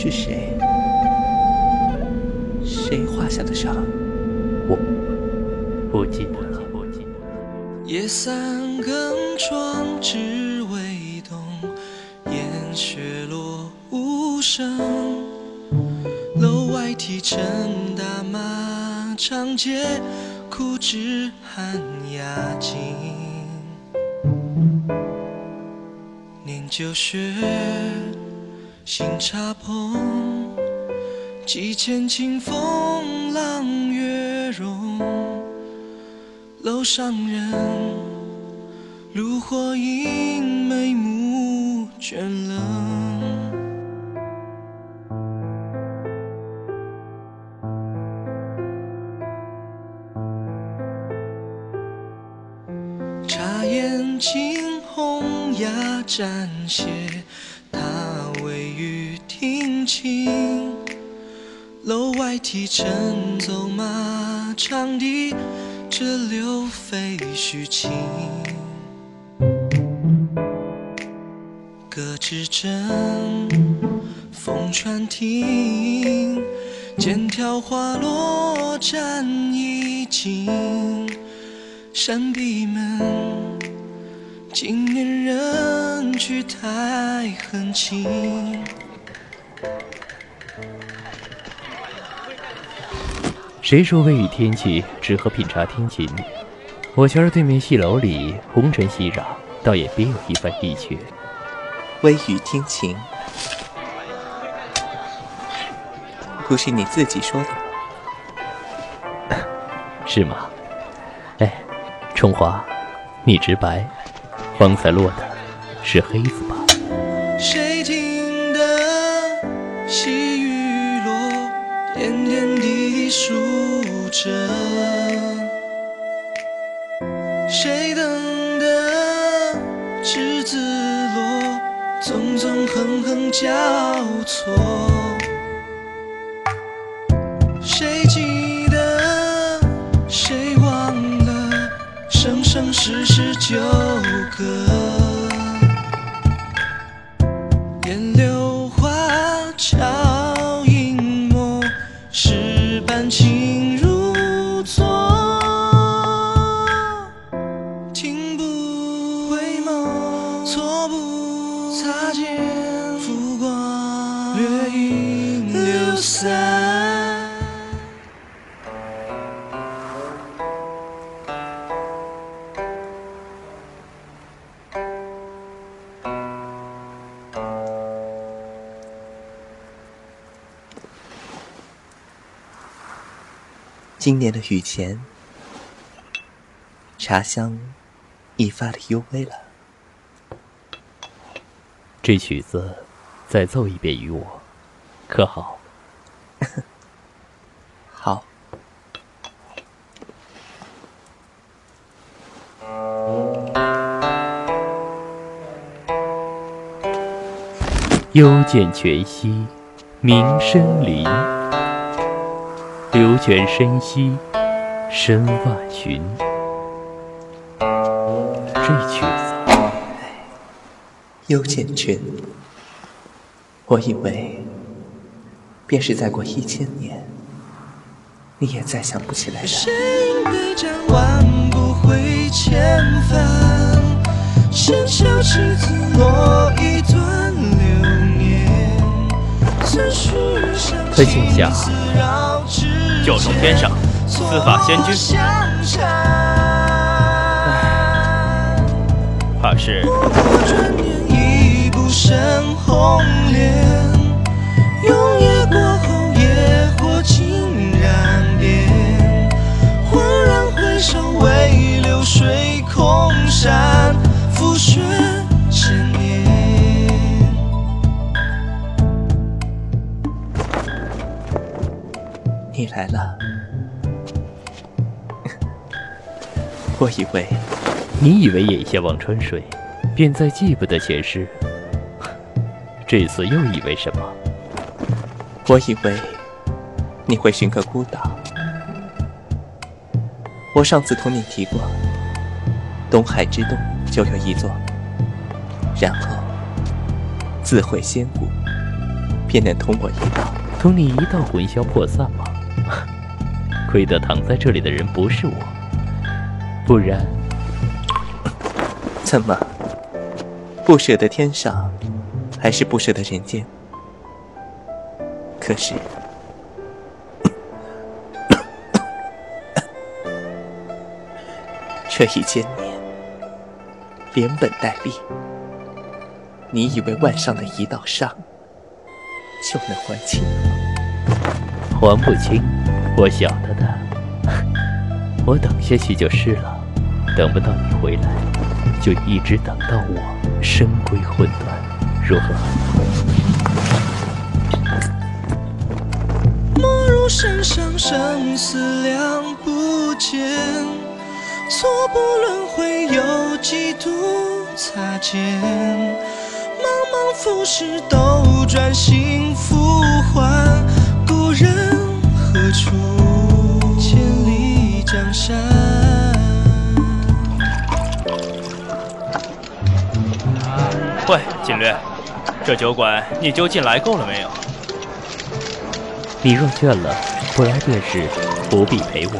是谁？谁画下的沙？我不记得了。夜三更窗只微动，烟雪落无声。楼外提灯大马长街，枯枝寒鸦惊。念旧雪，新茶棚，几间清风朗月容。楼上人，炉火映眉目倦冷。茶烟轻，红压沾血，听。楼外提灯走马长笛。折柳飞絮轻，隔枝针，风穿庭，剑挑花落沾衣襟。山闭门，今年人去太恨情。谁说微雨天气只合品茶听琴？我瞧着对面戏楼里红尘熙攘，倒也别有一番意趣。微雨听琴，不是你自己说的吗？是吗？哎，春华，你直白，方才落的是黑子吧？谁听得细雨落，点点滴滴数。着，谁等的栀子落，纵纵横横交错。谁记得，谁忘了，生生世世纠葛。今年的雨前，茶香已发的幽微了。这曲子再奏一遍于我，可好？好。幽涧泉兮，鸣深林。流泉深溪，深万寻。这曲子，幽涧泉。我以为，便是再过一千年，你也再想不起来了。在镜下。九重天上，司法仙君，怕是。你来了，我以为，你以为眼下忘川水，便再记不得前世。这次又以为什么？我以为你会寻个孤岛。我上次同你提过，东海之东就有一座，然后自毁仙骨，便能同我一道。同你一道魂消魄散吗？亏得躺在这里的人不是我，不然怎么不舍得天上，还是不舍得人间？可是这一千年连本带利，你以为腕上的一道伤就能还清？还不清，我晓得的。我等下去就是了，等不到你回来，就一直等到我身归魂断，如何？莫如身上生死两不见，错不轮回有几度擦肩，茫茫浮世斗转星复还，故人处？千里江山。喂，锦略，这酒馆你究竟来够了没有？你若倦了，不来便是不必陪我。